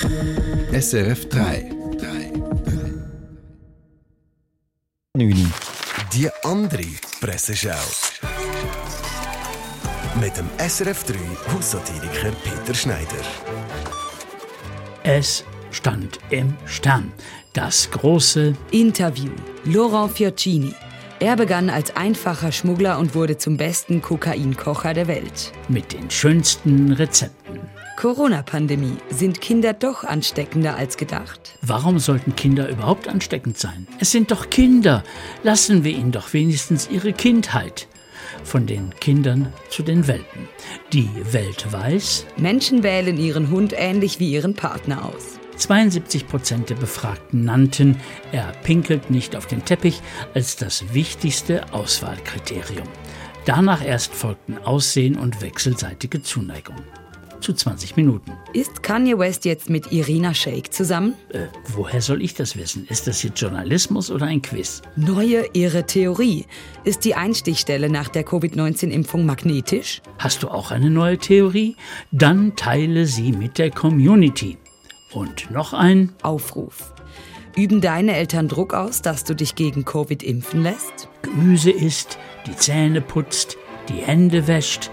SRF 3. 3. Die andere Presseschau. Mit dem SRF 3 Haussatiriker Peter Schneider. Es stand im Stern. Das große Interview. Laurent Fiorcini. Er begann als einfacher Schmuggler und wurde zum besten Kokainkocher der Welt. mit den schönsten Rezepten. Corona-Pandemie. Sind Kinder doch ansteckender als gedacht? Warum sollten Kinder überhaupt ansteckend sein? Es sind doch Kinder. Lassen wir ihnen doch wenigstens ihre Kindheit. Von den Kindern zu den Welpen. Die Welt weiß, Menschen wählen ihren Hund ähnlich wie ihren Partner aus. 72 Prozent der Befragten nannten, er pinkelt nicht auf den Teppich als das wichtigste Auswahlkriterium. Danach erst folgten Aussehen und wechselseitige Zuneigung. Zu 20 Minuten. Ist Kanye West jetzt mit Irina Shayk zusammen? Äh, woher soll ich das wissen? Ist das jetzt Journalismus oder ein Quiz? Neue irre Theorie. Ist die Einstichstelle nach der Covid-19-Impfung magnetisch? Hast du auch eine neue Theorie? Dann teile sie mit der Community. Und noch ein, Aufruf. Üben deine Eltern Druck aus, dass du dich gegen Covid impfen lässt? Gemüse isst, die Zähne putzt, die Hände wäscht.